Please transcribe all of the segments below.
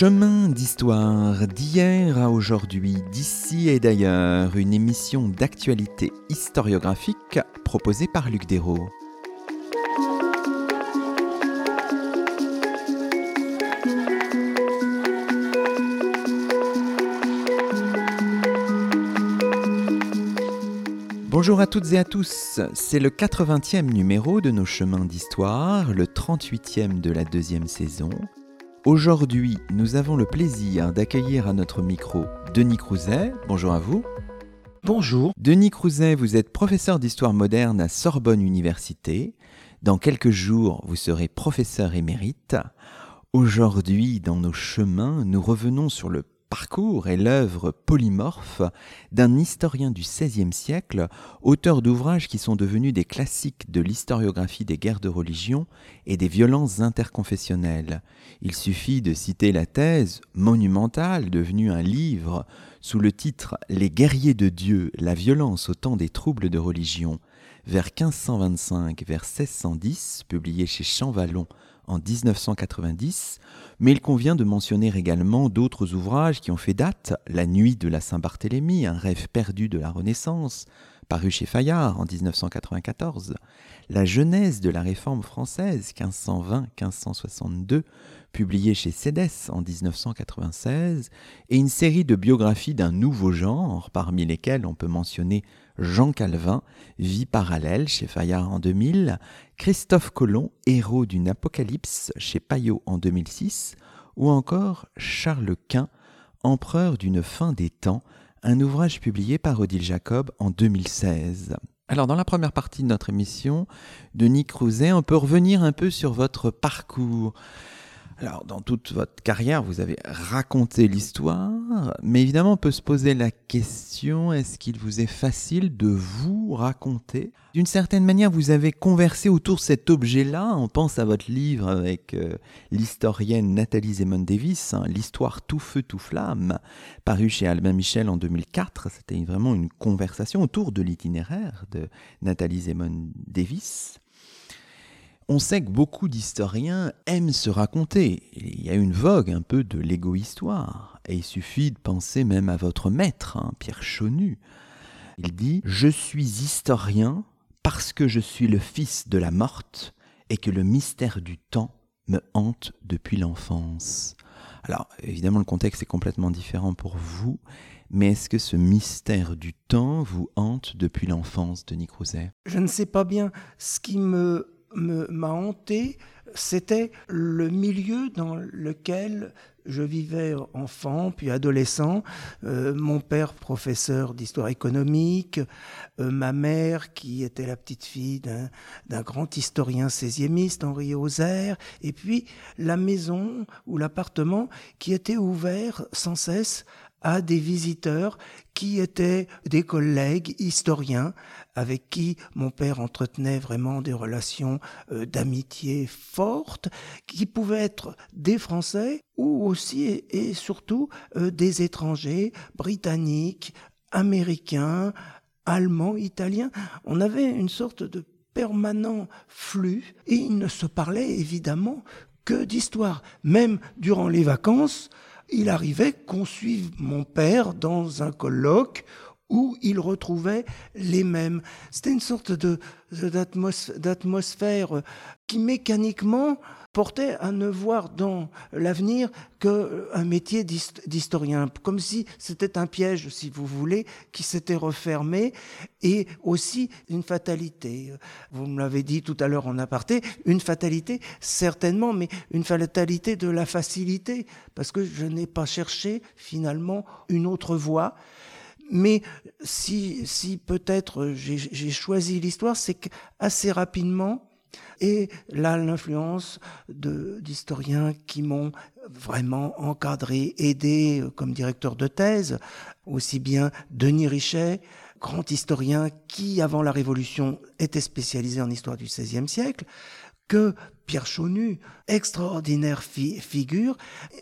Chemin d'histoire d'hier à aujourd'hui, d'ici et d'ailleurs, une émission d'actualité historiographique proposée par Luc Dérault. Bonjour à toutes et à tous, c'est le 80e numéro de nos chemins d'histoire, le 38e de la deuxième saison. Aujourd'hui, nous avons le plaisir d'accueillir à notre micro Denis Crouzet. Bonjour à vous. Bonjour. Denis Crouzet, vous êtes professeur d'histoire moderne à Sorbonne Université. Dans quelques jours, vous serez professeur émérite. Aujourd'hui, dans nos chemins, nous revenons sur le parcours est l'œuvre polymorphe d'un historien du XVIe siècle, auteur d'ouvrages qui sont devenus des classiques de l'historiographie des guerres de religion et des violences interconfessionnelles. Il suffit de citer la thèse monumentale devenue un livre sous le titre Les guerriers de Dieu, la violence au temps des troubles de religion, vers 1525 vers 1610, publié chez Champvallon en 1990, mais il convient de mentionner également d'autres ouvrages qui ont fait date, La nuit de la Saint-Barthélemy, un rêve perdu de la Renaissance, paru chez Fayard en 1994, La genèse de la réforme française 1520-1562, publié chez Cédès en 1996, et une série de biographies d'un nouveau genre, parmi lesquelles on peut mentionner Jean Calvin, Vie parallèle chez Fayard en 2000, Christophe Colomb, Héros d'une apocalypse chez Payot en 2006, ou encore Charles Quint, Empereur d'une fin des temps, un ouvrage publié par Odile Jacob en 2016. Alors dans la première partie de notre émission, Denis Crouzet, on peut revenir un peu sur votre parcours. Alors, dans toute votre carrière, vous avez raconté l'histoire, mais évidemment, on peut se poser la question, est-ce qu'il vous est facile de vous raconter? D'une certaine manière, vous avez conversé autour de cet objet-là. On pense à votre livre avec euh, l'historienne Nathalie Zemon Davis, hein, L'histoire tout feu, tout flamme, paru chez Albin Michel en 2004. C'était vraiment une conversation autour de l'itinéraire de Nathalie Zemon Davis. On sait que beaucoup d'historiens aiment se raconter. Il y a une vogue un peu de l'égo-histoire. Et il suffit de penser même à votre maître, hein, Pierre Chonu. Il dit Je suis historien parce que je suis le fils de la morte et que le mystère du temps me hante depuis l'enfance. Alors, évidemment, le contexte est complètement différent pour vous, mais est-ce que ce mystère du temps vous hante depuis l'enfance, Denis Crouzet? Je ne sais pas bien. Ce qui me m'a hanté, c'était le milieu dans lequel je vivais enfant, puis adolescent. Euh, mon père, professeur d'histoire économique, euh, ma mère, qui était la petite fille d'un grand historien seiziémiste, Henri Auxerre, et puis la maison ou l'appartement qui était ouvert sans cesse à des visiteurs qui étaient des collègues historiens avec qui mon père entretenait vraiment des relations euh, d'amitié fortes, qui pouvaient être des Français ou aussi et, surtout euh, des étrangers britanniques, américains, allemands, italiens. On avait une sorte de permanent flux et il ne se parlait évidemment que d'histoire. Même durant les vacances, il arrivait qu'on suive mon père dans un colloque où il retrouvait les mêmes. C'était une sorte d'atmosphère qui mécaniquement portait à ne voir dans l'avenir qu'un métier d'historien, comme si c'était un piège, si vous voulez, qui s'était refermé, et aussi une fatalité. Vous me l'avez dit tout à l'heure en aparté, une fatalité, certainement, mais une fatalité de la facilité, parce que je n'ai pas cherché finalement une autre voie. Mais si, si peut-être j'ai choisi l'histoire, c'est qu'assez rapidement, et là, l'influence d'historiens qui m'ont vraiment encadré, aidé euh, comme directeur de thèse, aussi bien Denis Richet, grand historien qui, avant la Révolution, était spécialisé en histoire du XVIe siècle, que Pierre Chaunu, extraordinaire figure,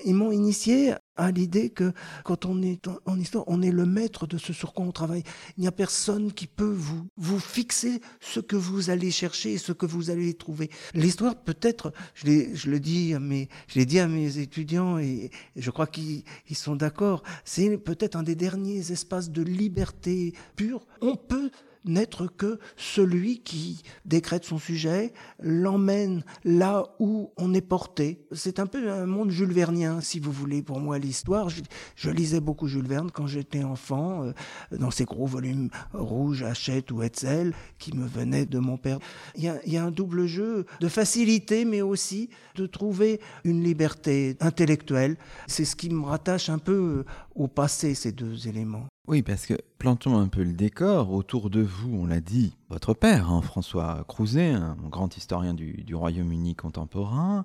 ils m'ont initié à l'idée que quand on est en histoire, on est le maître de ce sur quoi on travaille. Il n'y a personne qui peut vous, vous fixer ce que vous allez chercher et ce que vous allez trouver. L'histoire, peut-être, je, je le dis à mes, je l'ai dit à mes étudiants et, je crois qu'ils sont d'accord, c'est peut-être un des derniers espaces de liberté pure. On peut n'être que celui qui décrète son sujet, l'emmène là où on est porté. C'est un peu un monde Jules Vernien, si vous voulez, pour moi, l'histoire. Je, lisais beaucoup Jules Verne quand j'étais enfant, euh, dans ces gros volumes rouges, Hachette ou Hetzel, qui me venaient de mon père. Il y, a, il y a un double jeu de facilité, mais aussi de trouver une liberté intellectuelle. C'est ce qui me rattache un peu au passé, ces deux éléments. Oui, parce que plantons un peu le décor. Autour de vous, on l'a dit, votre père, hein, François Crouzet, un grand historien du, Royaume-Uni contemporain.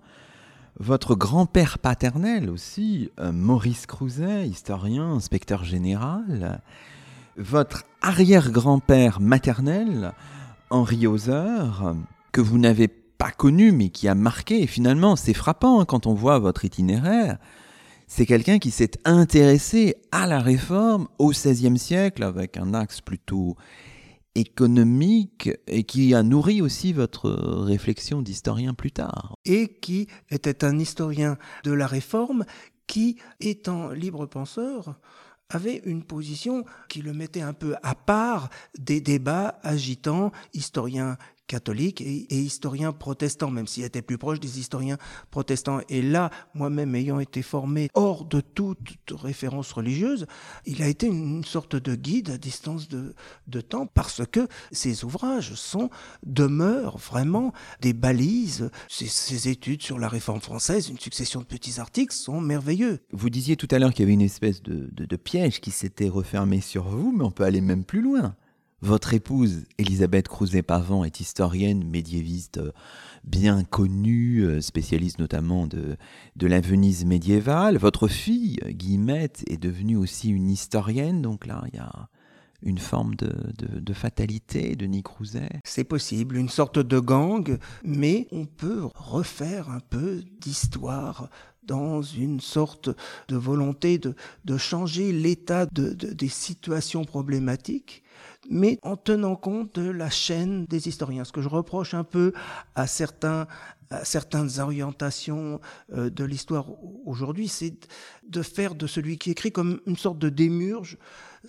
Votre grand-père paternel aussi, euh, Maurice Crouzet, historien, inspecteur général. Votre arrière-grand-père maternel, Henri Hauser, que vous n'avez pas connu mais qui a marqué. Et finalement, c'est frappant hein, quand on voit votre itinéraire c'est quelqu'un qui s'est intéressé à la réforme au XVIe siècle avec un axe plutôt économique et qui a nourri aussi votre réflexion d'historien plus tard. Et qui était un historien de la réforme qui, étant libre penseur, avait une position qui le mettait un peu à part des débats agitants, historiens catholique et, historien protestant, même s'il était plus proche des historiens protestants. Et là, moi-même ayant été formé hors de toute référence religieuse, il a été une sorte de guide à distance de, temps parce que ses ouvrages sont, demeurent vraiment des balises. Ses, études sur la réforme française, une succession de petits articles sont merveilleux. Vous disiez tout à l'heure qu'il y avait une espèce de piège qui s'était refermé sur vous, mais on peut aller même plus loin. Votre épouse, Elisabeth Crouzet-Pavant, est historienne médiéviste euh, bien connue, euh, spécialiste notamment de, de la Venise médiévale. Votre fille, Guillemette, est devenue aussi une historienne, donc là, il y a une forme de, de, fatalité de Nick Crouzet C'est possible, une sorte de gang, mais on peut refaire un peu d'histoire dans une sorte de volonté de, de changer l'état de, des situations problématiques mais en tenant compte de la chaîne des historiens. Ce que je reproche un peu à certains certaines orientations euh, de l'histoire aujourd'hui, c'est de faire de celui qui écrit comme une sorte de démurge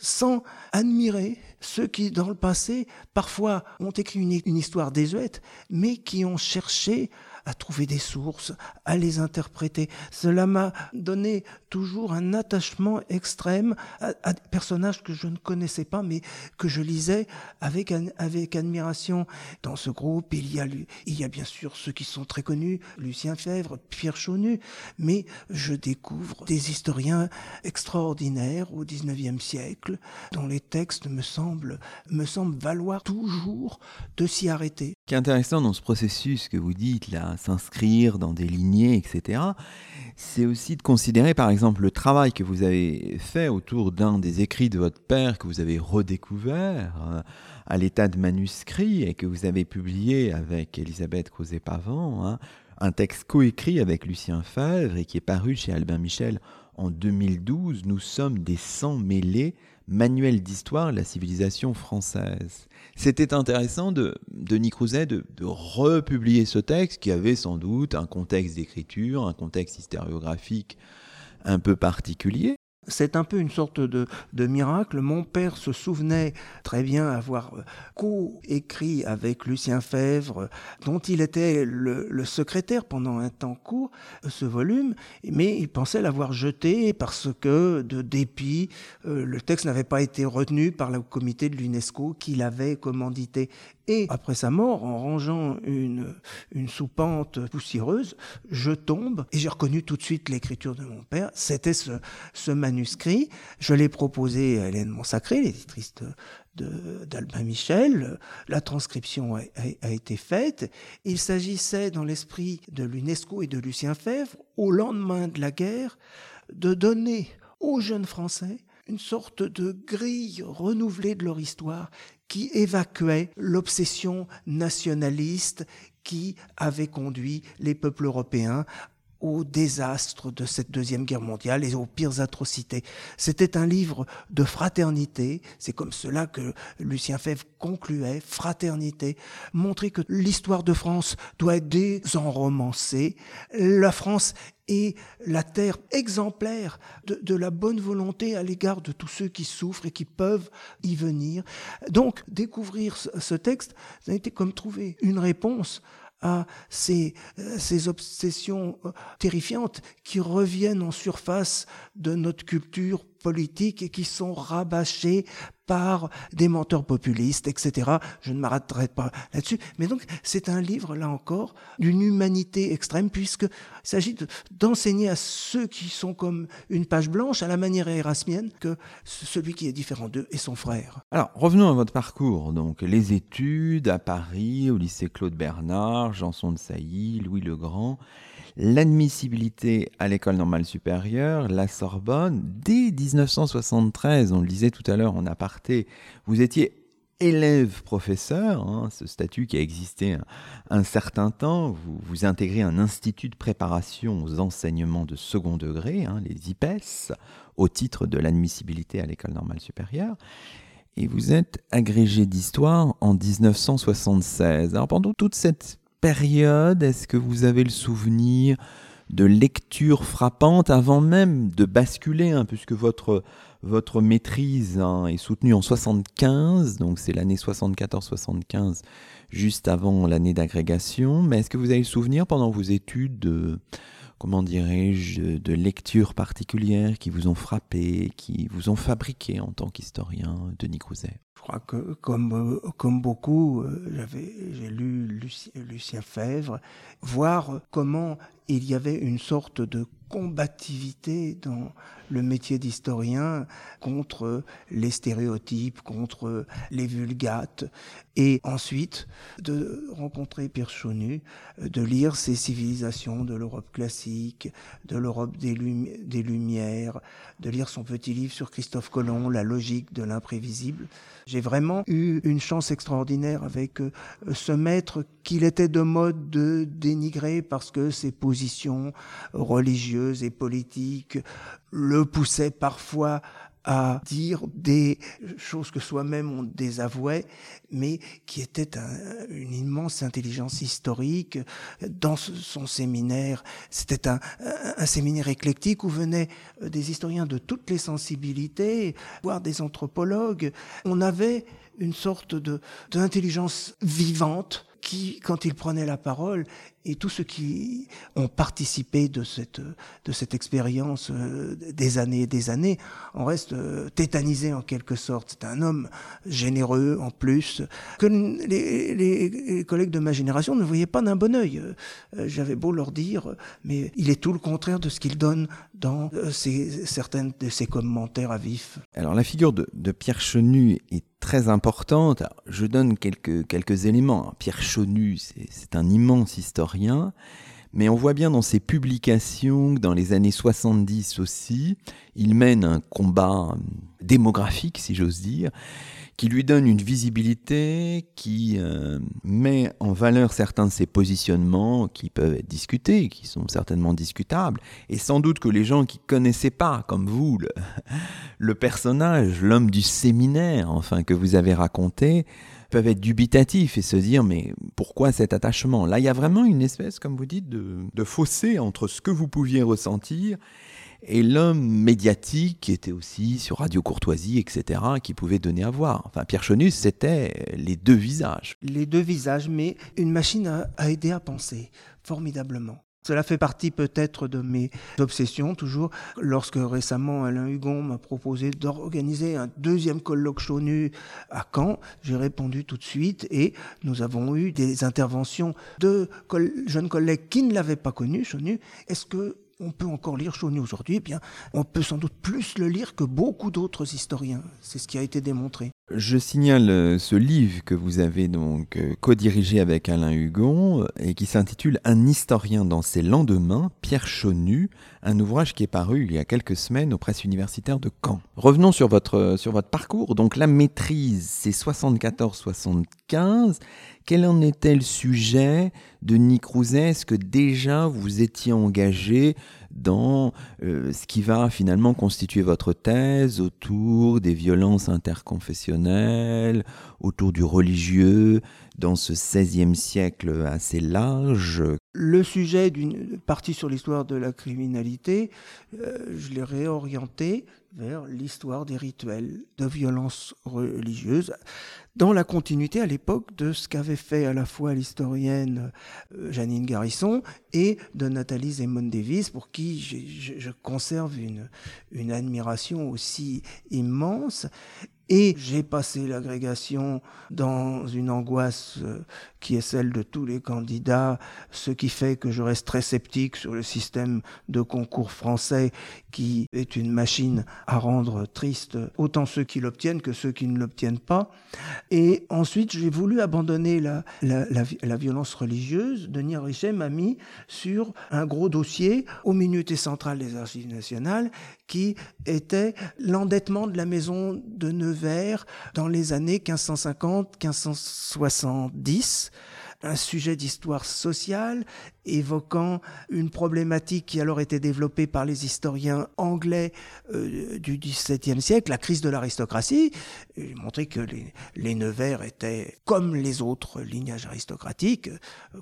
sans admirer ceux qui, dans le passé, parfois ont écrit une, une histoire désuète, mais qui ont cherché à trouver des sources, à les interpréter. Cela m'a donné toujours un attachement extrême à, des personnages que je ne connaissais pas, mais que je lisais avec, avec admiration. Dans ce groupe, il y, a, il y a bien sûr ceux qui sont très connus, Lucien Fèvre, Pierre Chaunu, mais je découvre des historiens extraordinaires au XIXe siècle, dont les textes me semblent, me semblent valoir toujours de s'y arrêter. Ce qui est intéressant dans ce processus que vous dites, là, s'inscrire dans des lignées, etc., c'est aussi de considérer par exemple le travail que vous avez fait autour d'un des écrits de votre père que vous avez redécouvert euh, à l'état de manuscrit et que vous avez publié avec Elisabeth Crozet-Pavant, hein, un texte coécrit avec Lucien Fèvre et qui est paru chez Albin Michel en 2012, Nous sommes des sangs mêlés, manuel d'histoire de la civilisation française. C'était intéressant de Denis Crouzet de, de, republier ce texte qui avait sans doute un contexte d'écriture, un contexte historiographique un peu particulier, c'est un peu une sorte de, miracle. Mon père se souvenait très bien avoir co-écrit avec Lucien Fèvre, dont il était le, secrétaire pendant un temps court, ce volume, mais il pensait l'avoir jeté parce que, de dépit, euh, le texte n'avait pas été retenu par le comité de l'UNESCO qui l'avait commandité. Et après sa mort, en rangeant une, une soupente poussiéreuse, je tombe et j'ai reconnu tout de suite l'écriture de mon père. C'était ce, ce manuscrit. Je l'ai proposé à Hélène Monsacré, l'éditrice d'Albin Michel. La transcription a, a, été faite. Il s'agissait, dans l'esprit de l'UNESCO et de Lucien Fèvre, au lendemain de la guerre, de donner aux jeunes Français une sorte de grille renouvelée de leur histoire qui évacuait l'obsession nationaliste qui avait conduit les peuples européens au désastre de cette Deuxième Guerre mondiale et aux pires atrocités. C'était un livre de fraternité, c'est comme cela que Lucien Fèvre concluait, fraternité, montrer que l'histoire de France doit être désenromancée. La France est la terre exemplaire de, de la bonne volonté à l'égard de tous ceux qui souffrent et qui peuvent y venir. Donc, découvrir ce texte, ça a été comme trouver une réponse à ces, euh, obsessions euh, terrifiantes qui reviennent en surface de notre culture politique et qui sont rabâchées par des menteurs populistes, etc. Je ne m'arrêterai pas là-dessus. Mais donc, c'est un livre, là encore, d'une humanité extrême, puisqu'il s'agit d'enseigner à ceux qui sont comme une page blanche, à la manière érasmienne, que celui qui est différent d'eux est son frère. Alors, revenons à votre parcours. Donc, les études à Paris, au lycée Claude Bernard, Janson de Sailly, Louis le Grand l'admissibilité à l'école normale supérieure, la Sorbonne, dès 1973, on le disait tout à l'heure en aparté, vous étiez élève-professeur, hein, ce statut qui a existé un, certain temps, vous, vous, intégrez un institut de préparation aux enseignements de second degré, hein, les IPES, au titre de l'admissibilité à l'école normale supérieure, et vous êtes agrégé d'histoire en 1976. Alors pendant toute cette période est-ce que vous avez le souvenir de lectures frappantes avant même de basculer, hein, puisque votre, maîtrise hein, est soutenue en 75, donc c'est l'année 74-75, juste avant l'année d'agrégation. Mais est-ce que vous avez le souvenir pendant vos études de, comment dirais-je, de lectures particulières qui vous ont frappé, qui vous ont fabriqué en tant qu'historien, Denis Crouzet? Je crois que comme, euh, comme beaucoup, euh, j'ai lu Lucien, Lucien Fèvre, voir comment il y avait une sorte de combativité dans le métier d'historien contre les stéréotypes, contre les vulgates, et ensuite de rencontrer Pierre Chaunu, de lire ces civilisations de l'Europe classique, de l'Europe des, des Lumières, de lire son petit livre sur Christophe Colomb, La logique de l'imprévisible. J'ai vraiment eu une chance extraordinaire avec euh, ce maître qu'il était de mode de dénigrer parce que ses positions religieuses et politiques le poussaient parfois à dire des choses que soi-même on désavouait, mais qui était une immense intelligence historique. Dans son séminaire, c'était un, un, séminaire éclectique où venaient des historiens de toutes les sensibilités, voire des anthropologues. On avait une sorte de d'intelligence vivante qui, quand il prenait la parole, et tous ceux qui ont participé de cette, de cette expérience euh, des années et des années, en restent euh, tétanisés en quelque sorte. C'est un homme généreux en plus, que les, les, collègues de ma génération ne voyaient pas d'un bon oeil. Euh, j'avais beau leur dire, mais il est tout le contraire de ce qu'il donne dans ses, certaines de ses commentaires à vif. Alors la figure de, Pierre Chenu est très importante. je donne quelques, quelques éléments. Pierre Chenu, c'est un immense historien rien, mais on voit bien dans ses publications que dans les années 70 aussi, il mène un combat démographique, si j'ose dire, qui lui donne une visibilité, qui euh, met en valeur certains de ses positionnements qui peuvent être discutés, qui sont certainement discutables, et sans doute que les gens qui connaissaient pas, comme vous, le, le personnage, l'homme du séminaire, enfin, que vous avez raconté, peuvent être dubitatifs et se dire mais pourquoi cet attachement? Là, il y a vraiment une espèce, comme vous dites, de, de fossé entre ce que vous pouviez ressentir et l'homme médiatique qui était aussi sur Radio Courtoisie, etc., qui pouvait donner à voir. Enfin, Pierre Chonus, c'était les deux visages. Les deux visages, mais une machine à, à aider à penser, formidablement. Cela fait partie peut-être de mes obsessions, toujours. Lorsque récemment Alain Hugon m'a proposé d'organiser un deuxième colloque Chonu à Caen, j'ai répondu tout de suite et nous avons eu des interventions de jeunes collègues qui ne l'avaient pas connu, Chonu. Est-ce que on peut encore lire Chauny aujourd'hui, eh bien, on peut sans doute plus le lire que beaucoup d'autres historiens. C'est ce qui a été démontré. Je signale euh, ce livre que vous avez donc euh, co-dirigé avec Alain Hugon et qui s'intitule Un historien dans ses lendemains, Pierre Chonu, un ouvrage qui est paru il y a quelques semaines aux presses universitaires de Caen. Revenons sur votre, sur votre parcours. Donc la maîtrise, c'est 74-75. Quel en était le sujet de Nick Est-ce que déjà vous étiez engagé dans euh, ce qui va finalement constituer votre thèse autour des violences interconfessionnelles, autour du religieux, dans ce XVIe siècle assez large? Le sujet d'une partie sur l'histoire de la criminalité, euh, je l'ai réorienté vers l'histoire des rituels de violence religieuse, dans la continuité à l'époque de ce qu'avait fait à la fois l'historienne euh, Janine Garrison et de Nathalie Zemon Davis, pour qui je, conserve une admiration aussi immense. Et j'ai passé l'agrégation dans une angoisse euh, qui est celle de tous les candidats, ce qui fait que je reste très sceptique sur le système de concours français qui est une machine à rendre triste autant ceux qui l'obtiennent que ceux qui ne l'obtiennent pas. Et ensuite, j'ai voulu abandonner la, la, violence religieuse. Denis Richet m'a mis sur un gros dossier au Minuté central des Archives nationales qui était l'endettement de la maison de Dans les années 1550-1570 un sujet d'histoire sociale évoquant une problématique qui alors été développée par les historiens anglais euh, du XVIIe siècle, la crise de l'aristocratie. Il montrait que les, les, Nevers étaient, comme les autres lignages aristocratiques, euh,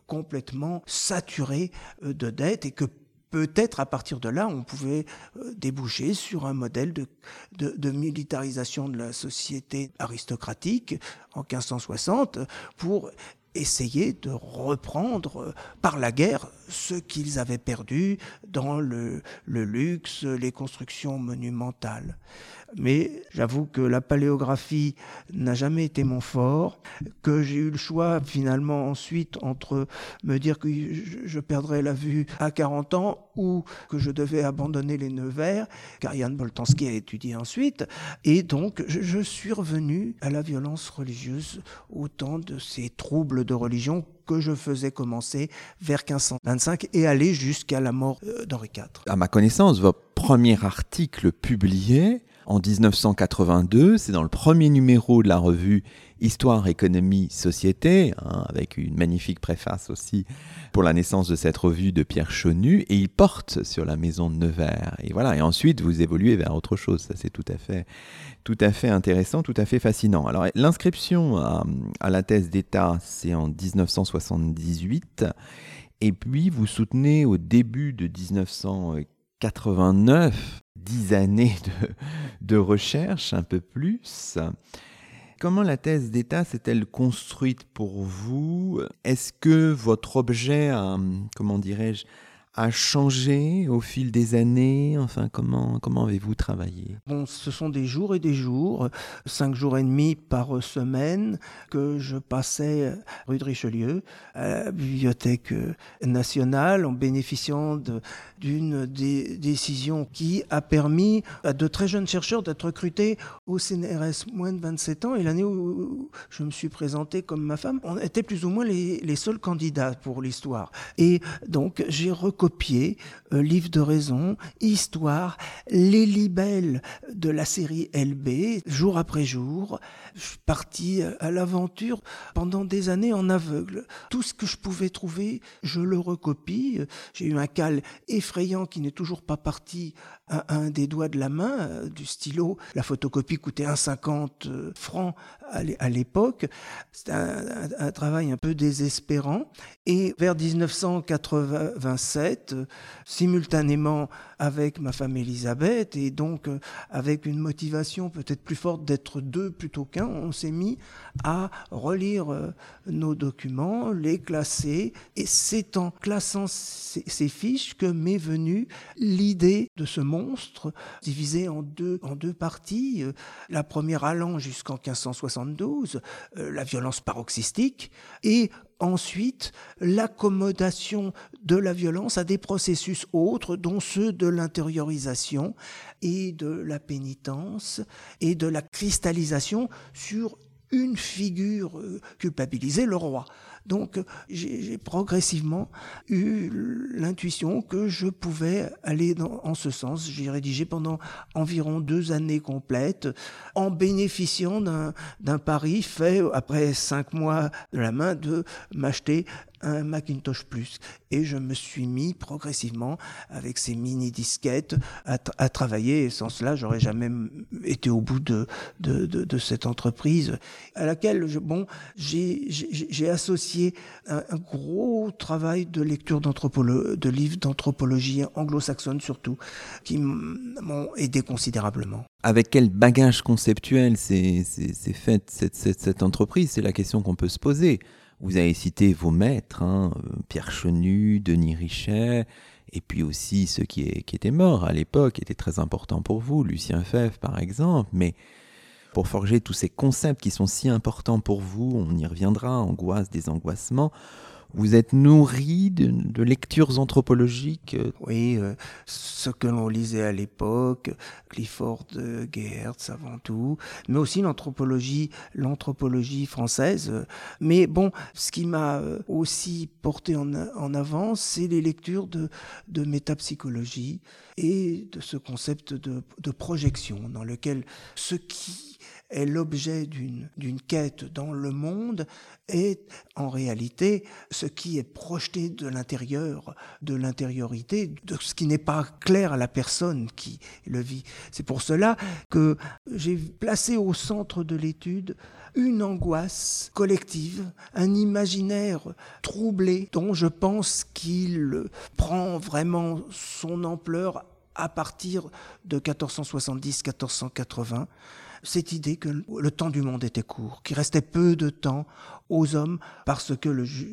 complètement saturés euh, de dettes et que peut-être à partir de là, on pouvait euh, déboucher sur un modèle de, militarisation de la société aristocratique en 1560 pour essayer de reprendre euh, par la guerre ce qu'ils avaient perdu dans le, luxe, les constructions monumentales. Mais j'avoue que la paléographie n'a jamais été mon fort, que j'ai eu le choix finalement ensuite entre me dire que je perdrais la vue à 40 ans ou que je devais abandonner les Nevers, car Yann Boltanski a étudié ensuite. Et donc je suis revenu à la violence religieuse au temps de ces troubles de religion que je faisais commencer vers 1525 et aller jusqu'à la mort euh, d'Henri IV. À ma connaissance, votre premier article publié en 1982. C'est dans le premier numéro de la revue Histoire, économie, société, hein, avec une magnifique préface aussi pour la naissance de cette revue de Pierre Chonu, et il porte sur la maison de Nevers. Et voilà. Et ensuite, vous évoluez vers autre chose. Ça, c'est tout à fait, tout à fait intéressant, tout à fait fascinant. Alors, l'inscription à, à la thèse d'État, c'est en 1978. Et puis, vous soutenez au début de 1989 dix années de, recherche, un peu plus. Comment la thèse d'État s'est-elle construite pour vous? Est-ce que votre objet, comment dirais-je, a changé au fil des années? Enfin, comment, comment avez-vous travaillé? Bon, ce sont des jours et des jours, cinq jours et demi par semaine que je passais rue de Richelieu à la Bibliothèque nationale en bénéficiant d'une décision qui a permis à de très jeunes chercheurs d'être recrutés au CNRS moins de 27 ans. Et l'année où je me suis présenté comme ma femme, on était plus ou moins les, les seuls candidats pour l'histoire. Et donc, j'ai copier euh, livre de raison, histoire, les libelles de la série LB, jour après jour. Je suis parti à l'aventure pendant des années en aveugle. Tout ce que je pouvais trouver, je le recopie. J'ai eu un cal effrayant qui n'est toujours pas parti à un des doigts de la main, euh, du stylo. La photocopie coûtait 1,50 euh, francs à l'époque. C'était un, un travail un peu désespérant. Et vers 1987, euh, simultanément avec ma femme Elisabeth et donc euh, avec une motivation peut-être plus forte d'être deux plutôt qu'un, on s'est mis à relire euh, nos documents, les classer et c'est en classant ces, fiches que m'est venue l'idée de ce monstre divisé en deux, en deux parties. La première allant jusqu'en 1572, la violence paroxystique et ensuite l'accommodation de la violence à des processus autres, dont ceux de l'intériorisation et de la pénitence et de la cristallisation sur une figure euh, culpabilisée, le roi. Donc j'ai progressivement eu l'intuition que je pouvais aller dans, en ce sens. J'ai rédigé pendant environ deux années complètes en bénéficiant d'un pari fait après cinq mois de la main de m'acheter un Macintosh Plus. Et je me suis mis progressivement, avec ces mini-disquettes, à, travailler. Et sans cela, j'aurais jamais été au bout de, de, de, cette entreprise, à laquelle j'ai associé un, gros travail de lecture de livres d'anthropologie anglo-saxonne surtout, qui m'ont aidé considérablement. Avec quel bagage conceptuel c'est fait cette, entreprise? C'est la question qu'on peut se poser. Vous avez cité vos maîtres, hein, euh, Pierre Chenu, Denis Richet, et puis aussi ceux qui, étaient morts à l'époque, étaient très importants pour vous, Lucien Fèvre par exemple, mais pour forger tous ces concepts qui sont si importants pour vous, on y reviendra, angoisse, désangoissement, vous êtes nourri de, lectures anthropologiques euh, Oui, euh, ce que l'on lisait à l'époque, Clifford Geertz avant tout, mais aussi l'anthropologie, l'anthropologie française. Mais bon, ce qui m'a euh, aussi porté en, avant, c'est les lectures de, métapsychologie et de ce concept de projection dans lequel ce qui est l'objet d'une quête dans le monde est en réalité ce qui est projeté de l'intérieur, de l'intériorité, de ce qui n'est pas clair à la personne qui le vit. C'est pour cela que j'ai placé au centre de l'étude une angoisse collective, un imaginaire troublé dont je pense qu'il prend vraiment son ampleur à partir de 1470-1480 cette idée que le temps du monde était court, qu'il restait peu de temps aux hommes parce que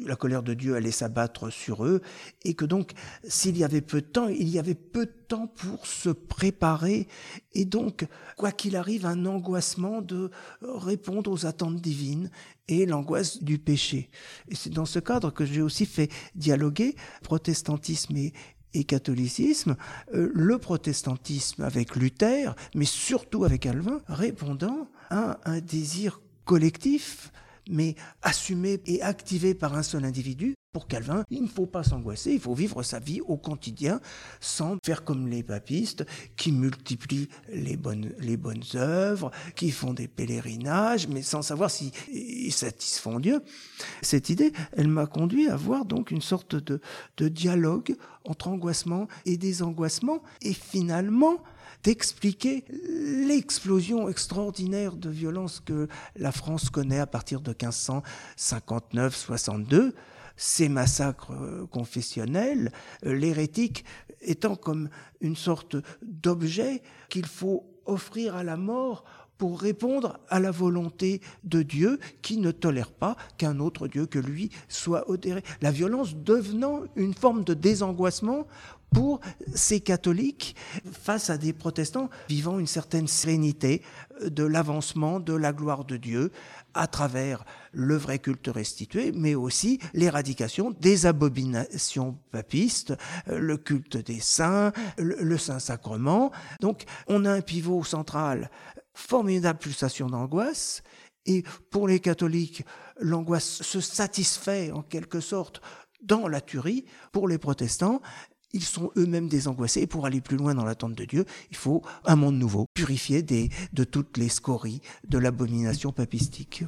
la colère de Dieu allait s'abattre sur eux et que donc s'il y avait peu de temps, il y avait peu de temps pour se préparer et donc quoi qu'il arrive un angoissement de répondre aux attentes divines et l'angoisse du péché. Et c'est dans ce cadre que j'ai aussi fait dialoguer protestantisme et, et catholicisme, euh, le protestantisme avec Luther, mais surtout avec Calvin, répondant à un désir collectif mais assumé et activé par un seul individu. Pour Calvin, il ne faut pas s'angoisser, il faut vivre sa vie au quotidien sans faire comme les papistes qui multiplient les bonnes, œuvres, qui font des pèlerinages, mais sans savoir s'ils satisfont Dieu. Cette idée, elle m'a conduit à voir donc une sorte de, de dialogue entre angoissement et désangoissement, et finalement, d'expliquer l'explosion extraordinaire de violence que la France connaît à partir de 1559-62, ces massacres euh, confessionnels, euh, l'hérétique étant comme une sorte d'objet qu'il faut offrir à la mort pour répondre à la volonté de Dieu qui ne tolère pas qu'un autre Dieu que lui soit odéré. La violence devenant une forme de désangoissement pour ces catholiques face à des protestants vivant une certaine sérénité de l'avancement de la gloire de Dieu à travers le vrai culte restitué, mais aussi l'éradication des abominations papistes, le culte des saints, le, Saint-Sacrement. Donc on a un pivot central, formidable pulsation d'angoisse, et pour les catholiques, l'angoisse se satisfait en quelque sorte dans la tuerie. Pour les protestants, ils sont eux-mêmes désangoissés. Et pour aller plus loin dans l'attente de Dieu, il faut un monde nouveau, purifié de toutes les scories de l'abomination papistique.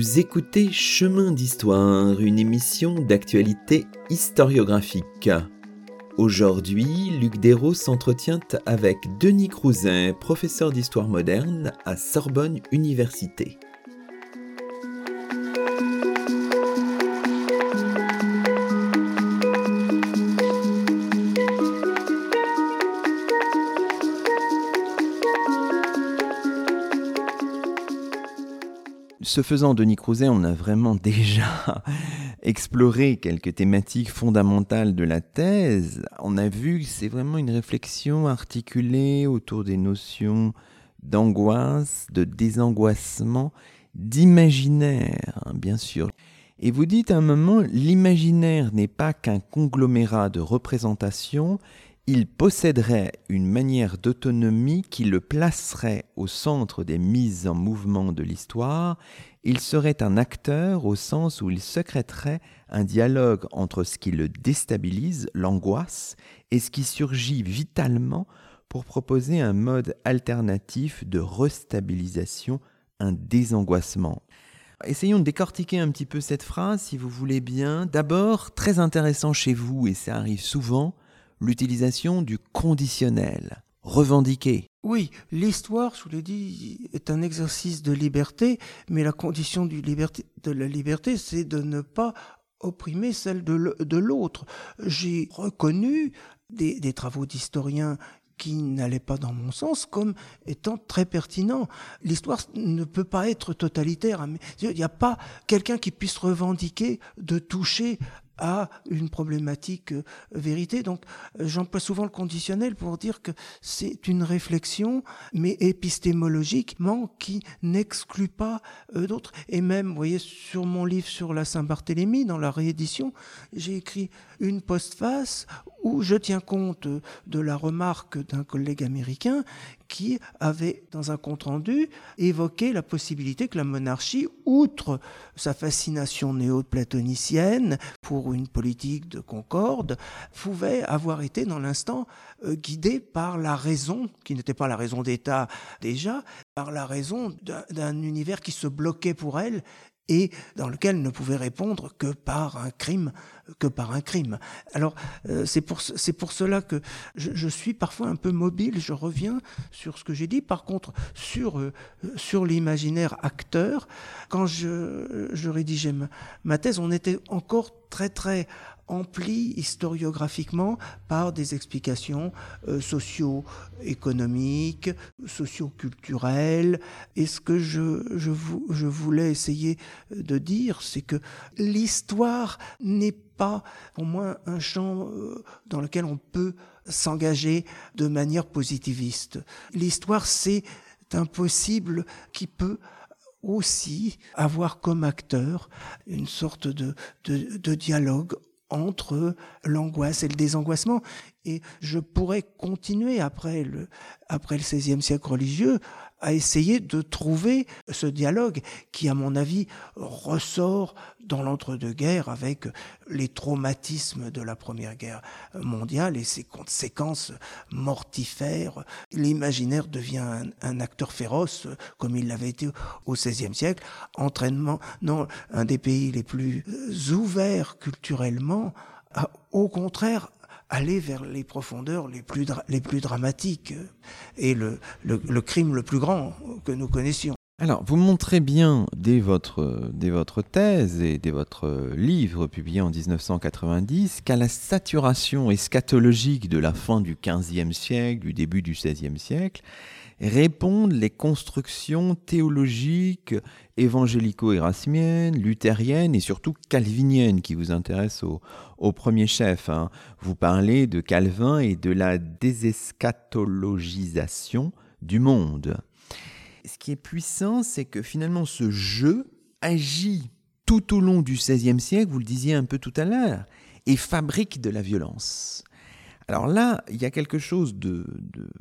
Vous écoutez Chemin d'Histoire, une émission d'actualité historiographique. Aujourd'hui, Luc Dérault s'entretient avec Denis Crouzet, professeur d'histoire moderne à Sorbonne Université. Ce faisant, Denis Crouzet, on a vraiment déjà exploré quelques thématiques fondamentales de la thèse. On a vu que c'est vraiment une réflexion articulée autour des notions d'angoisse, de désangoissement, d'imaginaire, hein, bien sûr. Et vous dites à un moment, l'imaginaire n'est pas qu'un conglomérat de représentations, il posséderait une manière d'autonomie qui le placerait au centre des mises en mouvement de l'histoire, il serait un acteur au sens où il secréterait un dialogue entre ce qui le déstabilise, l'angoisse, et ce qui surgit vitalement pour proposer un mode alternatif de restabilisation, un désangoissement. Essayons de décortiquer un petit peu cette phrase, si vous voulez bien. D'abord, très intéressant chez vous, et ça arrive souvent, l'utilisation du conditionnel. Revendiquer. Oui, l'histoire, je vous l'ai dit, est un exercice de liberté, mais la condition de la liberté, c'est de ne pas opprimer celle de l'autre. J'ai reconnu des, des travaux d'historiens qui n'allait pas dans mon sens comme étant très pertinent. L'histoire ne peut pas être totalitaire. Il n'y a pas quelqu'un qui puisse revendiquer de toucher à une problématique euh, vérité. Donc euh, j'emploie souvent le conditionnel pour dire que c'est une réflexion, mais épistémologiquement, qui n'exclut pas euh, d'autres. Et même, vous voyez, sur mon livre sur la Saint-Barthélemy, dans la réédition, j'ai écrit une postface où je tiens compte de la remarque d'un collègue américain qui avait, dans un compte-rendu, évoqué la possibilité que la monarchie, outre sa fascination néo-platonicienne pour une politique de concorde, pouvait avoir été dans l'instant euh, guidée par la raison, qui n'était pas la raison d'État déjà, par la raison d'un univers qui se bloquait pour elle et dans lequel ne pouvait répondre que par un crime, que par un crime. Alors euh, c'est pour c'est pour cela que je, suis parfois un peu mobile. Je reviens sur ce que j'ai dit. Par contre, sur euh, sur l'imaginaire acteur, quand je je rédigeais ma thèse, on était encore très très empli historiographiquement par des explications euh, socio-économiques, socio-culturelles. Et ce que je, je, voulais essayer de dire, c'est que l'histoire n'est pas, au moins, un champ euh, dans lequel on peut s'engager de manière positiviste. L'histoire, c'est un possible qui peut aussi avoir comme acteur une sorte de, de dialogue entre l'angoisse et le désangoissement. Et je pourrais continuer après le, après le XVIe siècle religieux à essayer de trouver ce dialogue qui, à mon avis, ressort dans l'entre-deux-guerres avec les traumatismes de la Première Guerre mondiale et ses conséquences mortifères. L'imaginaire devient un, acteur féroce, comme il l'avait été au XVIe siècle. Entraînement, non, un des pays les plus ouverts culturellement, a au contraire aller vers les profondeurs les plus, les plus dramatiques et le, le, crime le plus grand que nous connaissions. Alors, vous montrez bien dès votre, dès votre thèse et dès votre livre publié en 1990 qu'à la saturation eschatologique de la fin du XVe siècle, du début du XVIe siècle, répondent les constructions théologiques évangélico-érasmiennes, luthériennes et surtout calviniennes qui vous intéressent au, premier chef. Hein. Vous parlez de Calvin et de la déseschatologisation du monde. Ce qui est puissant, c'est que finalement ce jeu agit tout au long du XVIe siècle, vous le disiez un peu tout à l'heure, et fabrique de la violence. Alors là, il y a quelque chose de,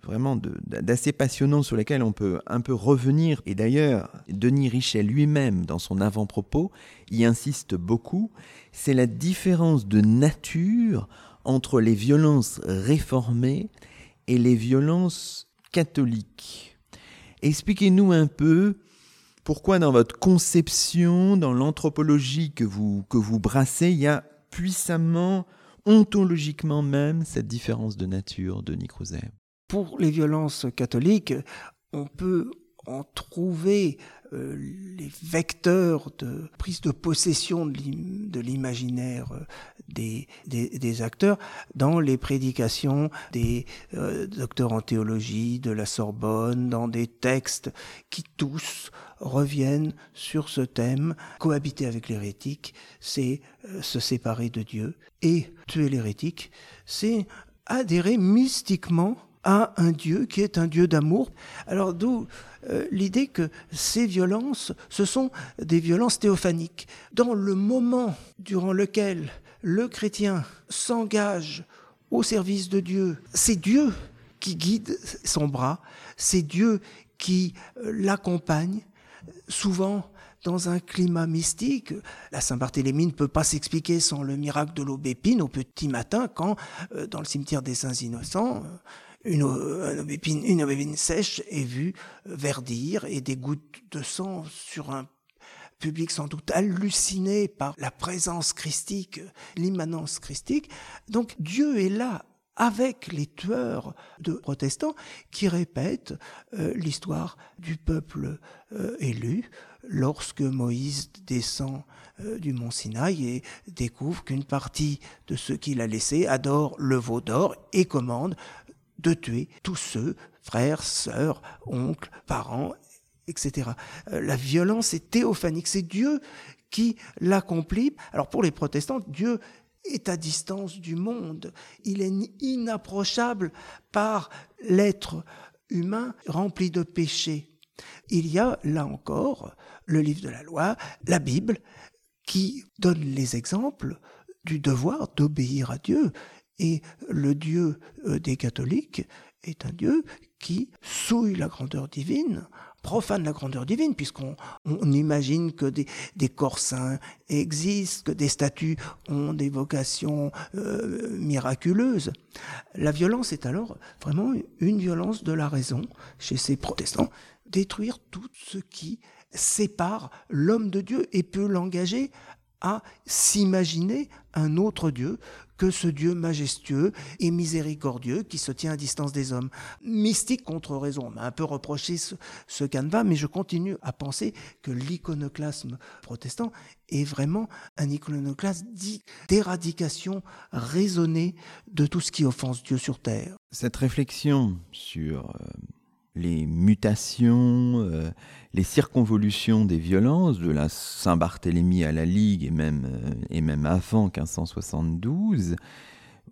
vraiment d'assez passionnant sur lequel on peut un peu revenir. Et d'ailleurs, Denis Richet lui-même, dans son avant-propos, y insiste beaucoup. C'est la différence de nature entre les violences réformées et les violences catholiques. Expliquez-nous un peu pourquoi dans votre conception, dans l'anthropologie que vous, que vous brassez, il y a puissamment ontologiquement même cette différence de nature de Nicroset Pour les violences catholiques, on peut en trouver euh, les vecteurs de prise de possession de l'imaginaire euh, des, acteurs dans les prédications des euh, docteurs en théologie de la Sorbonne, dans des textes qui tous reviennent sur ce thème. Cohabiter avec l'hérétique, c'est se séparer de Dieu. Et tuer l'hérétique, c'est adhérer mystiquement à un Dieu qui est un Dieu d'amour. Alors d'où euh, l'idée que ces violences, ce sont des violences théophaniques. Dans le moment durant lequel le chrétien s'engage au service de Dieu, c'est Dieu qui guide son bras, c'est Dieu qui euh, l'accompagne, souvent dans un climat mystique. La Saint-Barthélemy ne peut pas s'expliquer sans le miracle de l'aubépine au petit matin quand, euh, dans le cimetière des Saints Innocents, une, aubépine, une sèche est vue verdir et des gouttes de sang sur un public sans doute halluciné par la présence christique, l'immanence christique. Donc Dieu est là avec les tueurs de protestants qui répètent euh, l'histoire du peuple euh, élu lorsque Moïse descend euh, du mont Sinaï et découvre qu'une partie de ceux qu'il a laissés adore le veau d'or et commande de tuer tous ceux, frères, sœurs, oncles, parents, etc. Euh, la violence est théophanique, c'est Dieu qui l'accomplit. Alors pour les protestants, Dieu est à distance du monde, il est inapprochable par l'être humain rempli de péchés. Il y a là encore le livre de la loi, la Bible, qui donne les exemples du devoir d'obéir à Dieu et le Dieu euh, des catholiques est un Dieu qui souille la grandeur divine, profane la grandeur divine, puisqu'on imagine que des, corps saints existent, que des statues ont des vocations euh, miraculeuses. La violence est alors vraiment une violence de la raison chez ces protestants, détruire tout ce qui sépare l'homme de Dieu et peut l'engager à s'imaginer un autre Dieu que ce Dieu majestueux et miséricordieux qui se tient à distance des hommes. Mystique contre raison. On m'a un peu reproché ce, ce canevas, mais je continue à penser que l'iconoclasme protestant est vraiment un iconoclasme dit d'éradication raisonnée de tout ce qui offense Dieu sur terre. Cette réflexion sur euh, les mutations, euh, les circonvolutions des violences, de la Saint-Barthélemy à la Ligue et même, euh, et même avant 1572,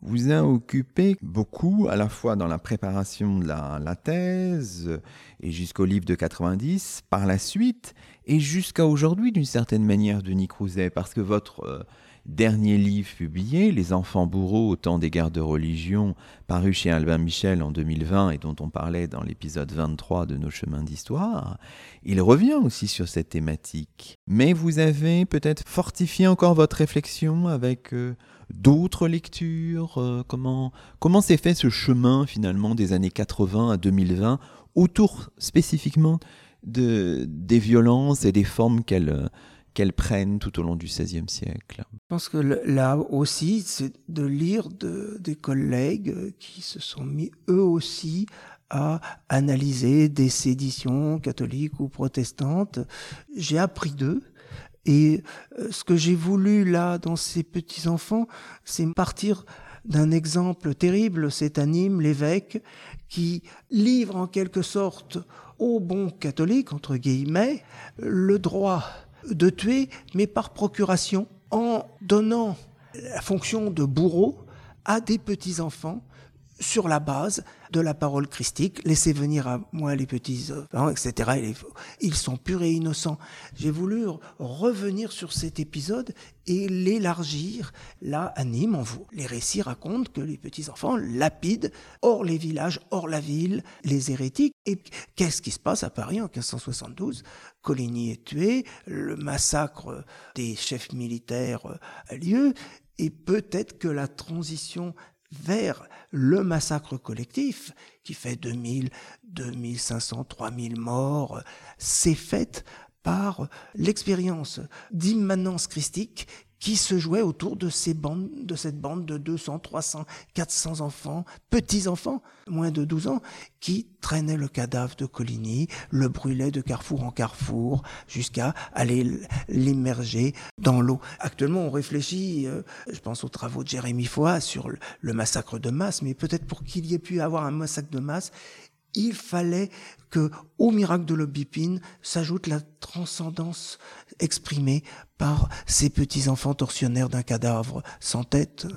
vous a occupé beaucoup, à la fois dans la préparation de la, thèse et jusqu'au livre de 90, par la suite, et jusqu'à aujourd'hui d'une certaine manière, Denis Crouzet, parce que votre... Euh, dernier livre publié, Les enfants bourreaux au temps des guerres de religion, paru chez Albin Michel en 2020 et dont on parlait dans l'épisode 23 de Nos chemins d'histoire, il revient aussi sur cette thématique. Mais vous avez peut-être fortifié encore votre réflexion avec euh, d'autres lectures euh, Comment comment s'est fait ce chemin finalement des années 80 à 2020 autour spécifiquement de, des violences et des formes qu'elles qu'elles prennent tout au long du XVIe siècle. Je pense que là aussi, c'est de lire des collègues qui se sont mis eux aussi à analyser des séditions catholiques ou protestantes. J'ai appris d'eux. Et euh, ce que j'ai voulu là dans ces petits-enfants, c'est partir d'un exemple terrible, c'est Anime, l'évêque, qui livre en quelque sorte aux bons catholiques, entre guillemets, le droit de tuer, mais par procuration, en donnant la fonction de bourreau à des petits-enfants sur la base de la parole christique. Laissez venir à moi les petits enfants, etc. Ils sont purs et innocents. J'ai voulu revenir sur cet épisode et l'élargir. Là, anime en vous. Les récits racontent que les petits enfants lapident hors les villages, hors la ville, les hérétiques. Et qu'est-ce qui se passe à Paris en 1572 Coligny est tué, le massacre des chefs militaires a lieu, et peut-être que la transition vers le massacre collectif, qui fait 2000, 2500, 3000 morts, c'est faite par l'expérience d'immanence christique qui se jouait autour de ces bandes, de cette bande de 200, 300, 400 enfants, petits enfants, moins de 12 ans, qui traînaient le cadavre de Coligny, le brûlaient de carrefour en carrefour, jusqu'à aller l'immerger dans l'eau. Actuellement, on réfléchit, euh, je pense aux travaux de Jérémy Foy sur le massacre de masse, mais peut-être pour qu'il y ait pu avoir un massacre de masse, il fallait que, au miracle de l'Obipine, s'ajoute la transcendance exprimée par ces petits enfants torsionnaires d'un cadavre sans tête.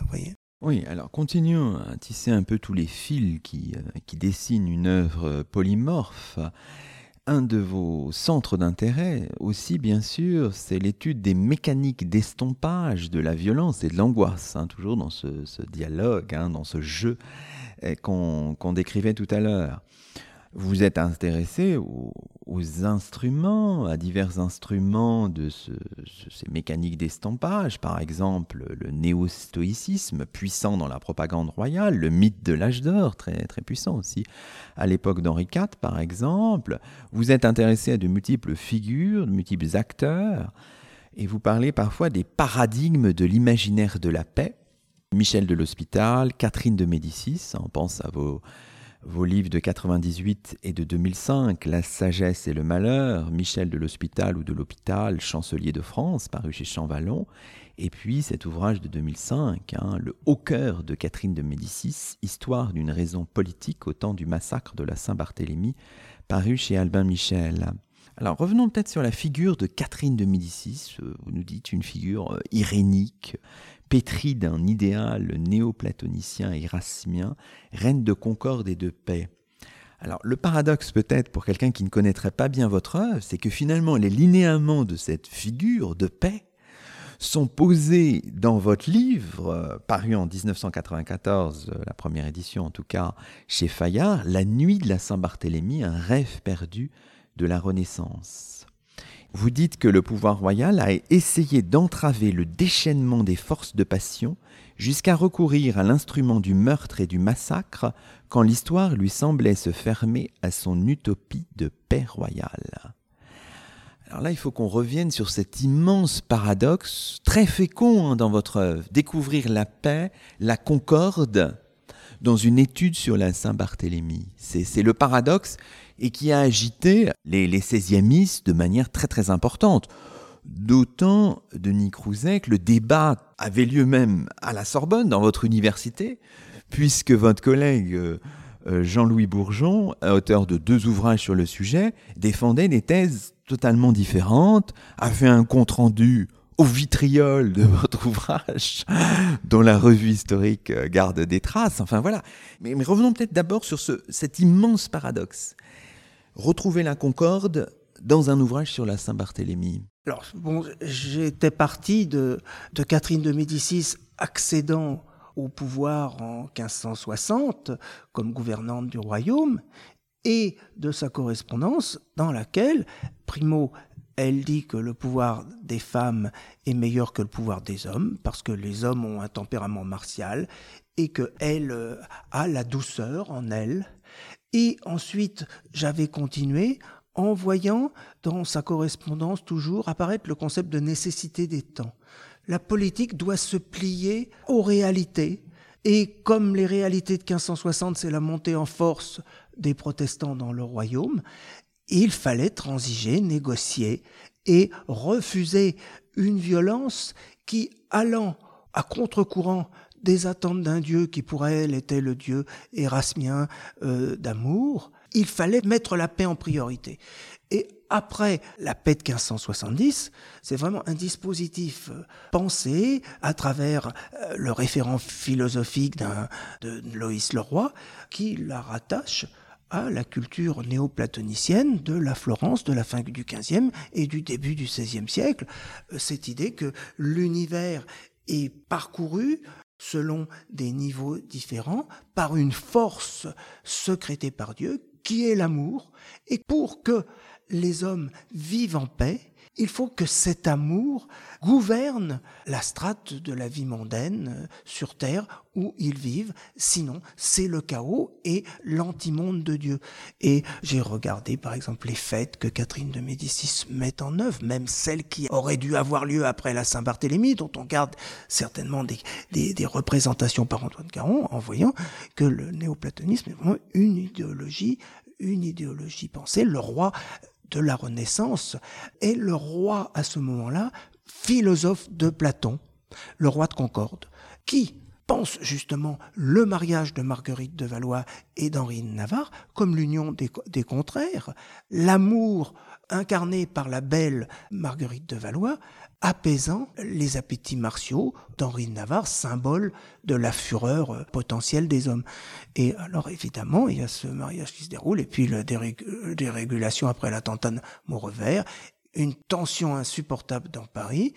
Oui, alors continuons à tisser un peu tous les fils qui, euh, qui dessinent une œuvre polymorphe. Un de vos centres d'intérêt aussi, bien sûr, c'est l'étude des mécaniques d'estompage de la violence et de l'angoisse, hein, toujours dans ce, dialogue, hein, dans ce jeu qu'on décrivait tout à l'heure vous êtes intéressé aux, instruments, à divers instruments de ces mécaniques d'estampage, par exemple le néo-stoïcisme, puissant dans la propagande royale, le mythe de l'âge d'or, très, très puissant aussi, à l'époque d'Henri IV, par exemple. Vous êtes intéressé à de multiples figures, de multiples acteurs, et vous parlez parfois des paradigmes de l'imaginaire de la paix. Michel de l'Hospital, Catherine de Médicis, on pense à vos livres de 98 et de 2005, La sagesse et le malheur, Michel de l'Hospital ou de l'Hôpital, chancelier de France, paru chez Champvallon, et puis cet ouvrage de 2005, hein, Le haut cœur de Catherine de Médicis, Histoire d'une raison politique au temps du massacre de la Saint-Barthélemy, paru chez Albin Michel. Alors revenons peut-être sur la figure de Catherine de Médicis. Euh, vous nous dites une figure euh, irénique, pétrie d'un idéal néo-platonicien et erasmien, reine de concorde et de paix. Alors le paradoxe peut-être pour quelqu'un qui ne connaîtrait pas bien votre œuvre, c'est que finalement les linéaments de cette figure de paix sont posés dans votre livre, euh, paru en 1994, euh, la première édition en tout cas, chez Fayard, La nuit de la Saint-Barthélemy, un rêve perdu de la Renaissance. Vous dites que le pouvoir royal a essayé d'entraver le déchaînement des forces de passion jusqu'à recourir à l'instrument du meurtre et du massacre quand l'histoire lui semblait se fermer à son utopie de paix royale. Alors là, il faut qu'on revienne sur cet immense paradoxe, très fécond hein, dans votre œuvre, découvrir la paix, la concorde, dans une étude sur la Saint-Barthélemy. C'est le paradoxe et qui a agité les, les 16e de manière très très importante. D'autant, Denis Crouzet, que le débat avait lieu même à la Sorbonne, dans votre université, puisque votre collègue euh, euh, Jean-Louis Bourgeon, auteur de deux ouvrages sur le sujet, défendait des thèses totalement différentes, a fait un compte-rendu au vitriol de votre ouvrage, dont la revue historique euh, garde des traces. Enfin voilà. Mais, revenons peut-être d'abord sur ce, cet immense paradoxe. Retrouver la concorde dans un ouvrage sur la Saint-Barthélemy. Alors, bon, j'étais parti de, de Catherine de Médicis accédant au pouvoir en 1560 comme gouvernante du royaume et de sa correspondance dans laquelle, primo, elle dit que le pouvoir des femmes est meilleur que le pouvoir des hommes parce que les hommes ont un tempérament martial et qu'elle euh, a la douceur en elle. Et ensuite, j'avais continué en voyant dans sa correspondance toujours apparaître le concept de nécessité des temps. La politique doit se plier aux réalités. Et comme les réalités de 1560, c'est la montée en force des protestants dans le royaume, il fallait transiger, négocier et refuser une violence qui, allant à contre-courant des attentes d'un Dieu qui pour elle était le Dieu érasmien euh, d'amour, il fallait mettre la paix en priorité. Et après la paix de 1570, c'est vraiment un dispositif euh, pensé à travers euh, le référent philosophique de Loïs Leroy qui la rattache à la culture néo-platonicienne de la Florence de la fin du XVe et du début du XVIe siècle. Euh, cette idée que l'univers est parcouru selon des niveaux différents par une force secrétée par Dieu qui est l'amour et pour que les hommes vivent en paix, il faut que cet amour gouverne la strate de la vie mondaine euh, sur terre où ils vivent. Sinon, c'est le chaos et l'antimonde de Dieu. Et j'ai regardé, par exemple, les fêtes que Catherine de Médicis met en œuvre, même celles qui auraient dû avoir lieu après la Saint-Barthélemy, dont on garde certainement des, des, représentations par Antoine Caron, en voyant que le néoplatonisme est vraiment une idéologie une idéologie pensée. Le roi de la Renaissance est le roi à ce moment-là, philosophe de Platon, le roi de Concorde, qui pense justement le mariage de Marguerite de Valois et d'Henri de Navarre comme l'union des, des contraires, l'amour incarné par la belle Marguerite de Valois apaisant les appétits martiaux d'Henri de Navarre, symbole de la fureur euh, potentielle des hommes. Et alors évidemment, il y a ce mariage qui se déroule, et puis la dérégulation après l'attentat de Maurevert, une tension insupportable dans Paris,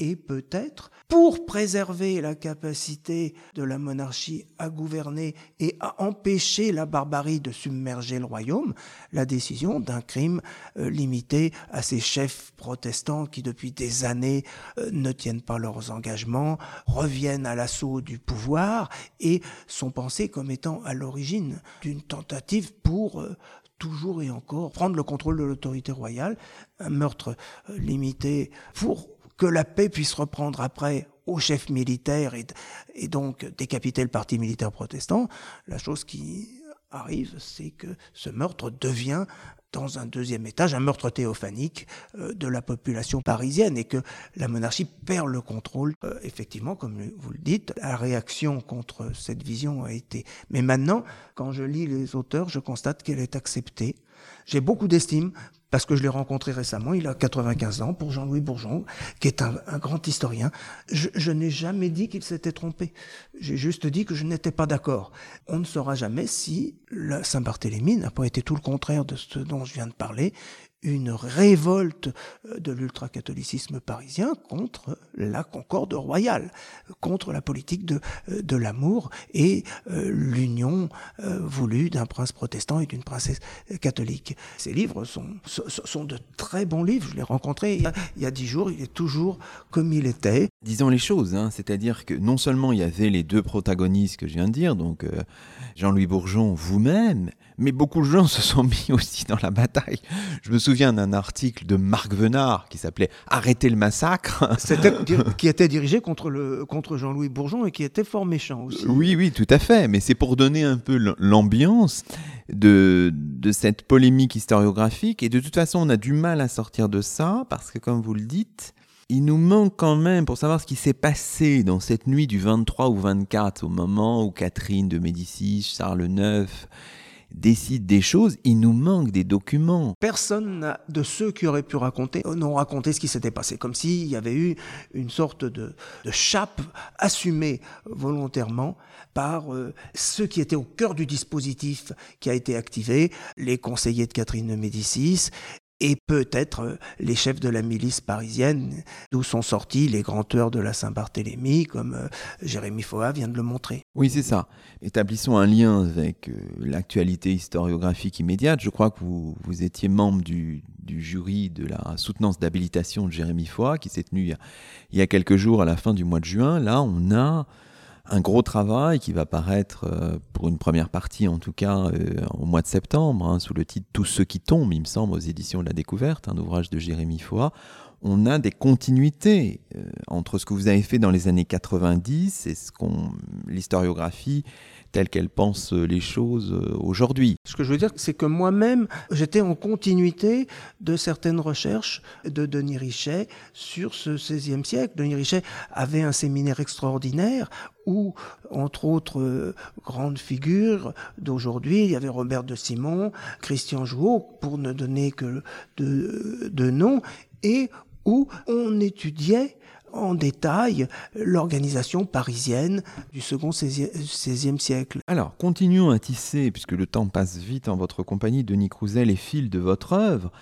et peut-être pour préserver la capacité de la monarchie à gouverner et à empêcher la barbarie de submerger le royaume, la décision d'un crime euh, limité à ces chefs protestants qui depuis des années euh, ne tiennent pas leurs engagements, reviennent à l'assaut du pouvoir et sont pensés comme étant à l'origine d'une tentative pour euh, toujours et encore prendre le contrôle de l'autorité royale, un meurtre limité pour que la paix puisse reprendre après au chef militaire et, donc décapiter le parti militaire protestant, la chose qui arrive, c'est que ce meurtre devient dans un deuxième étage, un meurtre théophanique euh, de la population parisienne et que la monarchie perd le contrôle. Euh, effectivement, comme vous le dites, la réaction contre cette vision a été... Mais maintenant, quand je lis les auteurs, je constate qu'elle est acceptée. J'ai beaucoup d'estime parce que je l'ai rencontré récemment, il a 95 ans, pour Jean-Louis Bourgeon, qui est un, grand historien. Je, n'ai jamais dit qu'il s'était trompé. J'ai juste dit que je n'étais pas d'accord. On ne saura jamais si Saint-Barthélemy n'a pas été tout le contraire de ce dont je viens de parler, une révolte euh, de l'ultracatholicisme parisien contre la concorde royale, contre la politique de, euh, de l'amour et euh, l'union voulue d'un prince protestant et d'une princesse catholique. Ces livres sont, sont de très bons livres. Je l'ai rencontré il y, a, dix jours, il est toujours comme il était. Disons les choses, hein. c'est-à-dire que non seulement il y avait les deux protagonistes que je viens de dire, donc Jean-Louis Bourgeon, vous-même, mais beaucoup de gens se sont mis aussi dans la bataille. Je me souviens d'un article de Marc Venard qui s'appelait Arrêtez le massacre. qui était dirigé contre, le, contre Jean-Louis Bourgeon et qui était fort méchant aussi. Oui, oui, tout à fait. Mais c'est pour donner un peu l'ambiance de, de cette polémique historiographique. Et de toute façon, on a du mal à sortir de ça parce que, comme vous le dites, il nous manque quand même pour savoir ce qui s'est passé dans cette nuit du 23 ou 24, au moment où Catherine de Médicis, Charles IX décide des choses, il nous manque des documents. Personne de ceux qui auraient pu raconter n'ont raconté ce qui s'était passé, comme s'il y avait eu une sorte de, chape assumée volontairement par euh, ceux qui étaient au cœur du dispositif qui a été activé, les conseillers de Catherine de Médicis et peut-être euh, les chefs de la milice parisienne, d'où sont sortis les grands tueurs de la Saint-Barthélemy, comme euh, Jérémy Foa vient de le montrer. Oui, c'est ça. Établissons un lien avec euh, l'actualité historiographique immédiate. Je crois que vous, vous étiez membre du, jury de la soutenance d'habilitation de Jérémy Foa, qui s'est tenu il y, a, quelques jours à la fin du mois de juin. Là, on a un gros travail qui va paraître, euh, pour une première partie en tout cas, euh, au mois de septembre, hein, sous le titre Tous ceux qui tombent, il me semble, aux éditions de la découverte, un ouvrage de Jérémy Foa. On a des continuités euh, entre ce que vous avez fait dans les années 90 et ce qu'on l'historiographie telle qu'elle pense les choses aujourd'hui. Ce que je veux dire, c'est que moi-même, j'étais en continuité de certaines recherches de Denis Richet sur ce XVIe siècle. Denis Richet avait un séminaire extraordinaire où, entre autres euh, grandes figures d'aujourd'hui, il y avait Robert de Simon, Christian Jouot, pour ne donner que de, de noms, et où on étudiait en détail l'organisation parisienne du second XVIe siècle. Alors, continuons à tisser, puisque le temps passe vite en votre compagnie, Denis Crouzel, les fils de votre œuvre.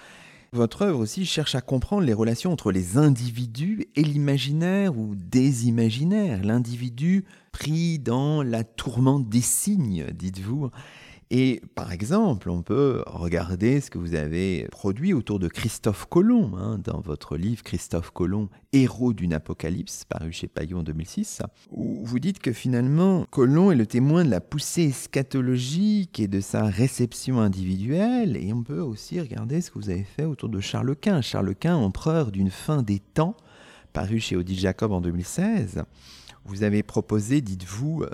Votre œuvre aussi cherche à comprendre les relations entre les individus et l'imaginaire ou des imaginaires. L'individu pris dans la tourmente des signes, dites-vous. Et par exemple, on peut regarder ce que vous avez produit autour de Christophe Colomb, hein, dans votre livre Christophe Colomb, Héros d'une apocalypse, paru chez Payot en 2006, où vous dites que finalement, Colomb est le témoin de la poussée eschatologique et de sa réception individuelle. Et on peut aussi regarder ce que vous avez fait autour de Charles Quint. Charles Quint, empereur d'une fin des temps, paru chez Odile Jacob en 2016. Vous avez proposé, dites-vous, euh,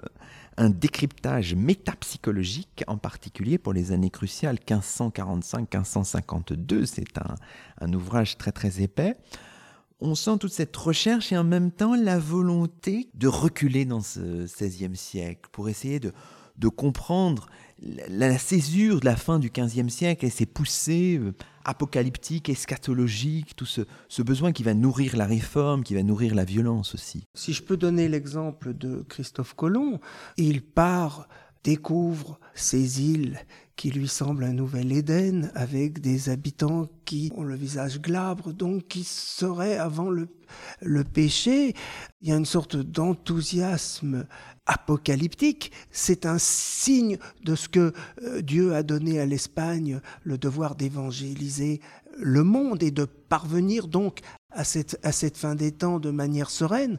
un décryptage métapsychologique, en particulier pour les années cruciales 1545-1552. C'est un, un, ouvrage très très épais. On sent toute cette recherche et en même temps la volonté de reculer dans ce XVIe siècle pour essayer de, de comprendre la, césure de la fin du XVe siècle et ses poussées euh, apocalyptiques, eschatologiques, tout ce, besoin qui va nourrir la réforme, qui va nourrir la violence aussi. Si je peux donner l'exemple de Christophe Colomb, il part, découvre ces îles qui lui semblent un nouvel Éden, avec des habitants qui ont le visage glabre, donc qui seraient avant le péché. Il y a une sorte d'enthousiasme apocalyptique, c'est un signe de ce que euh, Dieu a donné à l'Espagne, le devoir d'évangéliser le monde et de parvenir donc à cette, à cette fin des temps de manière sereine.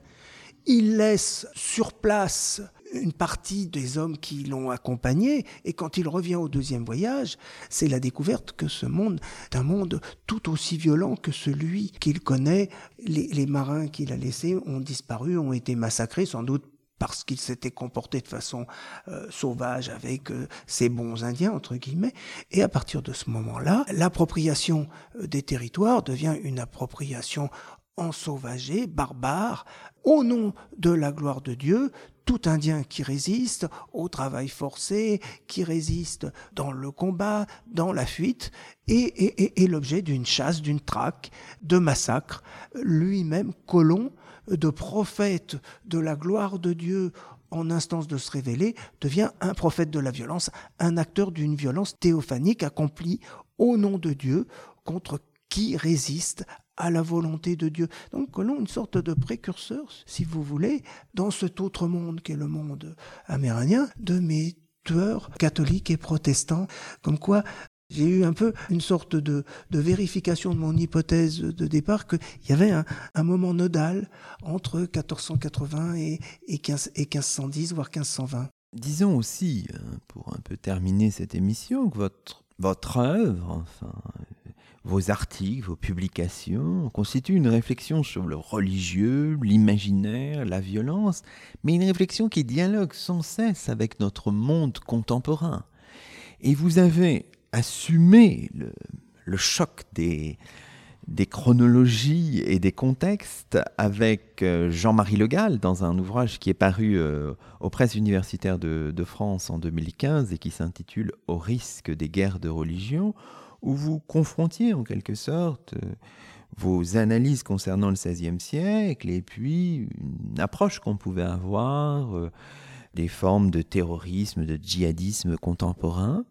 Il laisse sur place une partie des hommes qui l'ont accompagné, et quand il revient au deuxième voyage, c'est la découverte que ce monde est un monde tout aussi violent que celui qu'il connaît. Les, les marins qu'il a laissés ont disparu, ont été massacrés, sans doute parce qu'il s'était comporté de façon euh, sauvage avec euh, ces bons Indiens, entre guillemets. Et à partir de ce moment-là, l'appropriation euh, des territoires devient une appropriation ensauvagée, barbare, au nom de la gloire de Dieu, tout Indien qui résiste au travail forcé, qui résiste dans le combat, dans la fuite, est l'objet d'une chasse, d'une traque, de massacre. Lui-même, colon, de prophète de la gloire de Dieu en instance de se révéler, devient un prophète de la violence, un acteur d'une violence théophanique accomplie au nom de Dieu contre qui résiste à la volonté de Dieu. Donc Colomb, une sorte de précurseur, si vous voulez, dans cet autre monde qu'est le monde amérindien, de mes tueurs catholiques et protestants, comme quoi j'ai eu un peu une sorte de, vérification de mon hypothèse de départ qu'il y avait un, moment nodal entre 1480 et, et, 15, et 1510, voire 1520. Disons aussi, euh, pour un peu terminer cette émission, que votre, votre œuvre, vos articles, vos publications constituent une réflexion sur le religieux, l'imaginaire, la violence, mais une réflexion qui dialogue sans cesse avec notre monde contemporain. Et vous avez assumer le, choc des, chronologies et des contextes avec euh, Jean-Marie Le Gall dans un ouvrage qui est paru euh, aux presses universitaires de, France en 2015 et qui s'intitule Au risque des guerres de religion, où vous confrontiez en quelque sorte euh, vos analyses concernant le XVIe siècle et puis une approche qu'on pouvait avoir des formes de terrorisme, de djihadisme contemporain.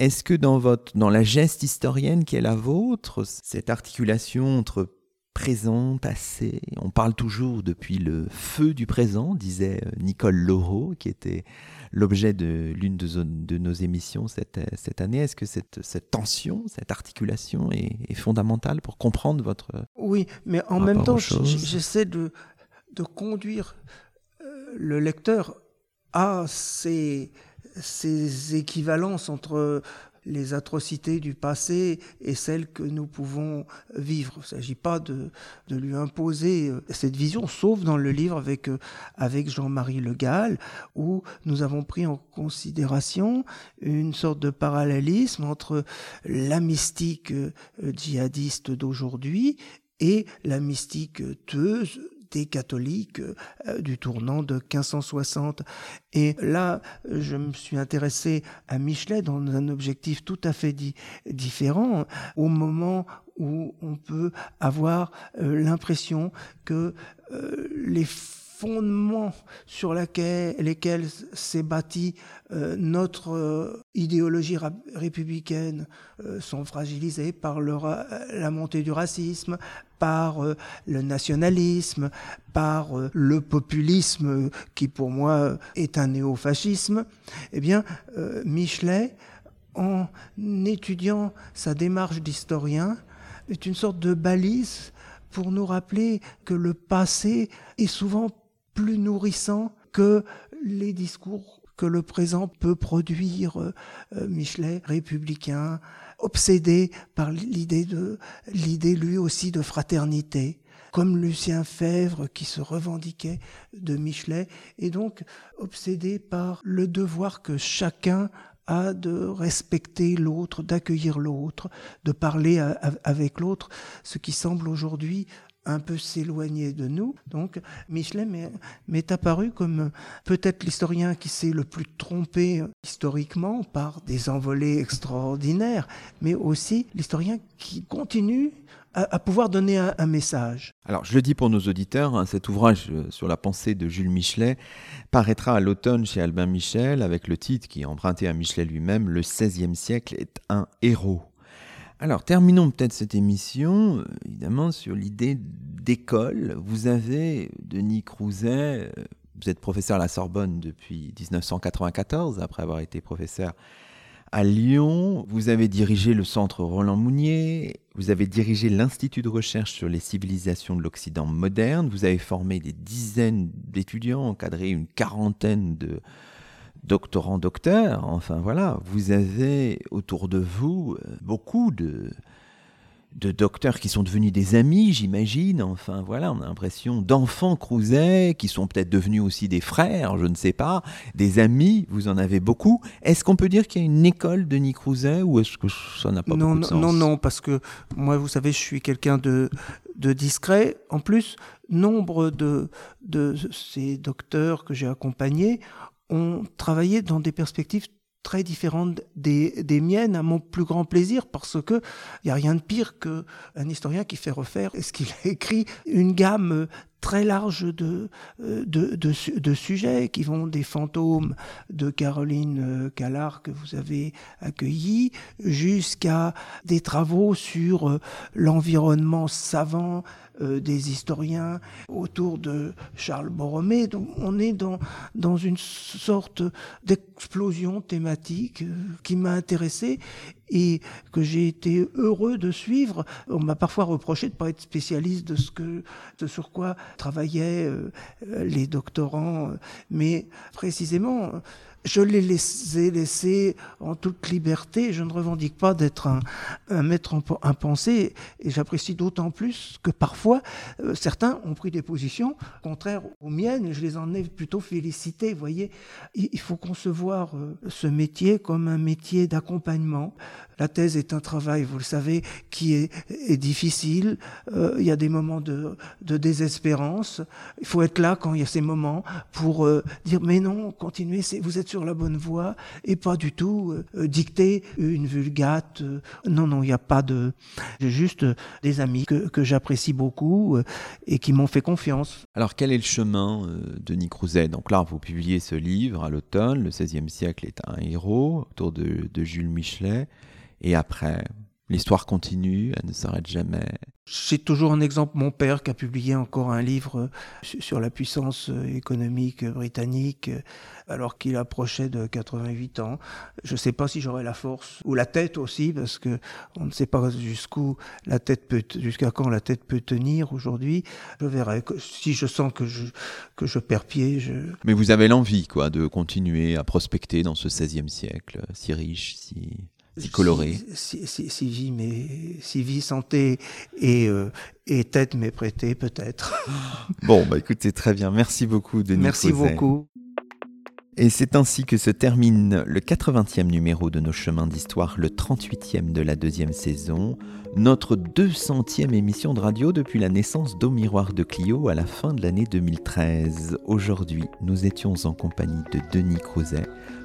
Est-ce que dans, votre, dans la geste historienne qui est la vôtre, cette articulation entre présent, passé, on parle toujours depuis le feu du présent, disait euh, Nicole Laureau, qui était l'objet de l'une de, nos émissions cette, cette année. Est-ce que cette, cette, tension, cette articulation est, fondamentale pour comprendre votre... Oui, mais en même temps, j'essaie de, de conduire euh, le lecteur à ces ces équivalences entre les atrocités du passé et celles que nous pouvons vivre. Il ne s'agit pas de, lui imposer euh, cette vision, sauf dans le livre avec, euh, avec Jean-Marie Le Gall, où nous avons pris en considération une sorte de parallélisme entre la mystique euh, djihadiste d'aujourd'hui et la mystique tueuse des catholiques euh, du tournant de 1560. Et là, je me suis intéressé à Michelet dans un objectif tout à fait différent, au moment où on peut avoir euh, l'impression que euh, les fondements sur lesquels s'est bâtie euh, notre euh, idéologie républicaine euh, sont fragilisés par la montée du racisme, par le nationalisme, par le populisme qui pour moi est un néofascisme, eh bien Michelet, en étudiant sa démarche d'historien, est une sorte de balise pour nous rappeler que le passé est souvent plus nourrissant que les discours que le présent peut produire. Euh, Michelet, républicain, obsédé par l'idée de l'idée lui aussi de fraternité comme Lucien Fèvre qui se revendiquait de Michelet, et donc obsédé par le devoir que chacun a de respecter l'autre, d'accueillir l'autre, de parler avec l'autre, ce qui semble aujourd'hui un peu s'éloigner de nous. Donc Michelet m'est apparu comme peut-être l'historien qui s'est le plus trompé historiquement par des envolées extraordinaires, mais aussi l'historien qui continue à, pouvoir donner un, message. Alors, je le dis pour nos auditeurs, hein, cet ouvrage euh, sur la pensée de Jules Michelet paraîtra à l'automne chez Albin Michel avec le titre qui est emprunté à Michelet lui-même, Le XVIe siècle est un héros. Alors, terminons peut-être cette émission, euh, évidemment, sur l'idée d'école. Vous avez, Denis Crouzet, euh, vous êtes professeur à la Sorbonne depuis 1994, après avoir été professeur à Lyon. Vous avez dirigé le centre Roland Mounier, vous avez dirigé l'Institut de recherche sur les civilisations de l'Occident moderne, vous avez formé des dizaines d'étudiants, encadré une quarantaine de doctorant docteur, enfin voilà, vous avez autour de vous euh, beaucoup de, de docteurs qui sont devenus des amis, j'imagine. Enfin, voilà, on a l'impression d'enfants Crouzet qui sont peut-être devenus aussi des frères, je ne sais pas, des amis, vous en avez beaucoup. Est-ce qu'on peut dire qu'il y a une école de Denis Crouzet ou est-ce que ça n'a pas non, beaucoup de sens? Non, non, parce que moi, vous savez, je suis quelqu'un de, de discret. En plus, nombre de, de ces docteurs que j'ai accompagnés ont travaillé dans des perspectives très différentes des, des, miennes, à mon plus grand plaisir, parce que il n'y a rien de pire qu'un historien qui fait refaire ce qu'il a écrit, une gamme très large de, de, de, de, sujets qui vont des fantômes de Caroline Callard que vous avez accueilli jusqu'à des travaux sur l'environnement savant euh, des historiens autour de Charles Borromée. Donc on est dans, dans une sorte d'explosion thématique euh, qui m'a intéressé et que j'ai été heureux de suivre. On m'a parfois reproché de ne pas être spécialiste de ce que, de sur quoi travaillaient euh, les doctorants, mais précisément, je les ai laissés en toute liberté. Je ne revendique pas d'être un, maître en, pensée et j'apprécie d'autant plus que parfois euh, certains ont pris des positions contraires aux miennes et je les en ai plutôt félicités. Voyez, il, faut concevoir euh, ce métier comme un métier d'accompagnement. La thèse est un travail, vous le savez, qui est, est difficile. Euh, il y a des moments de, de, désespérance. Il faut être là quand il y a ces moments pour dire mais non, continuez, vous êtes sur la bonne voie et pas du tout euh, dicter une vulgate. Euh, non, non, il n'y a pas de... J'ai juste des amis que, que j'apprécie beaucoup euh, et qui m'ont fait confiance. Alors quel est le chemin de Nick Crouzet Donc là, vous publiez ce livre à l'automne, Le XVIe siècle est un héros, autour de, de Jules Michelet. Et après, L'histoire continue, elle ne s'arrête jamais. J'ai toujours un exemple, mon père qui a publié encore un livre euh, sur la puissance euh, économique britannique euh, alors qu'il approchait de 88 ans. Je ne sais pas si j'aurai la force ou la tête aussi parce que on ne sait pas jusqu'où la tête peut, jusqu'à quand la tête peut tenir aujourd'hui. Je verrai si je sens que je que je perds pied. Je... Mais vous avez l'envie quoi de continuer à prospecter dans ce 16e siècle si riche, si coloré. Si, si, vie, mais si vie, santé et, euh, et tête m'est prêtée, peut-être. bon, bah écoutez, très bien. Merci beaucoup, Denis. Merci beaucoup. Et c'est ainsi que se termine le 80e numéro de nos chemins d'histoire, le 38e de la deuxième saison, notre 200e émission de radio depuis la naissance d'Au Miroir de Clio à la fin de l'année 2013. Aujourd'hui, nous étions en compagnie de Denis Crouzet,